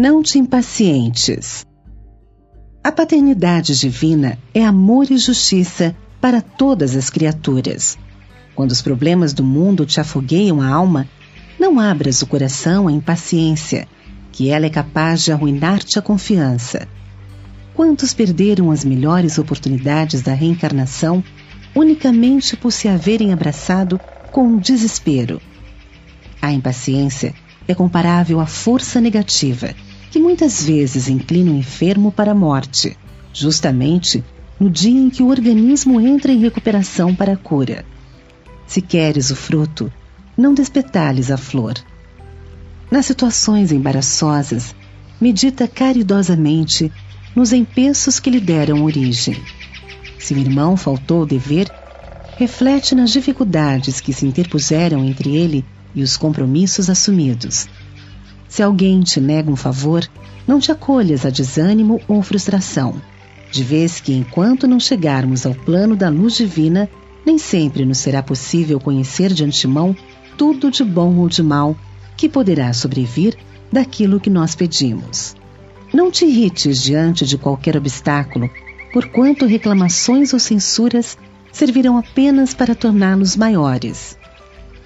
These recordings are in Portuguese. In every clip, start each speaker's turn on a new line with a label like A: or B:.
A: Não te impacientes. A paternidade divina é amor e justiça para todas as criaturas. Quando os problemas do mundo te afogueiam a alma, não abras o coração à impaciência, que ela é capaz de arruinar-te a confiança. Quantos perderam as melhores oportunidades da reencarnação unicamente por se haverem abraçado com o desespero? A impaciência é comparável à força negativa que muitas vezes inclina o enfermo para a morte, justamente no dia em que o organismo entra em recuperação para a cura. Se queres o fruto, não despetales a flor. Nas situações embaraçosas, medita caridosamente nos empeços que lhe deram origem. Se o irmão faltou ao dever, reflete nas dificuldades que se interpuseram entre ele e os compromissos assumidos se alguém te nega um favor, não te acolhas a desânimo ou frustração, de vez que, enquanto não chegarmos ao plano da luz divina, nem sempre nos será possível conhecer de antemão tudo de bom ou de mal que poderá sobrevir daquilo que nós pedimos. Não te irrites diante de qualquer obstáculo, porquanto reclamações ou censuras servirão apenas para torná-los maiores.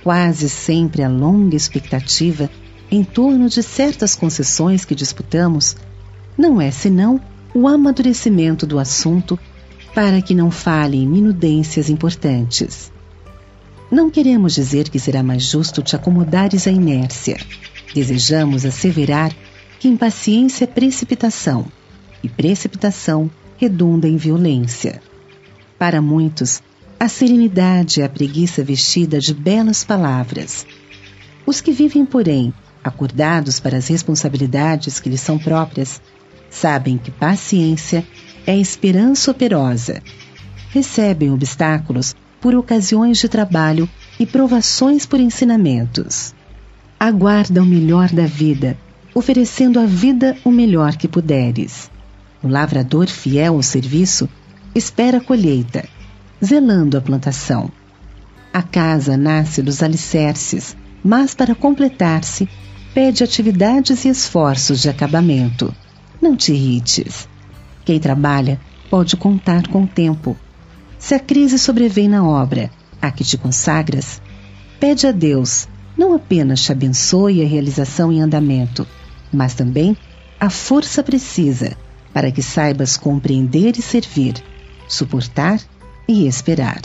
A: Quase sempre a longa expectativa em torno de certas concessões que disputamos não é senão o amadurecimento do assunto para que não fale em minudências importantes. Não queremos dizer que será mais justo te acomodares à inércia. Desejamos asseverar que impaciência é precipitação e precipitação redunda em violência. Para muitos, a serenidade é a preguiça vestida de belas palavras. Os que vivem, porém, acordados para as responsabilidades que lhes são próprias, sabem que paciência é esperança operosa. Recebem obstáculos por ocasiões de trabalho e provações por ensinamentos. Aguarda o melhor da vida, oferecendo à vida o melhor que puderes. O lavrador fiel ao serviço espera a colheita, zelando a plantação. A casa nasce dos alicerces, mas para completar-se pede atividades e esforços de acabamento. Não te irrites. Quem trabalha pode contar com o tempo. Se a crise sobrevém na obra a que te consagras, pede a Deus não apenas te abençoe a realização em andamento, mas também a força precisa para que saibas compreender e servir, suportar e esperar.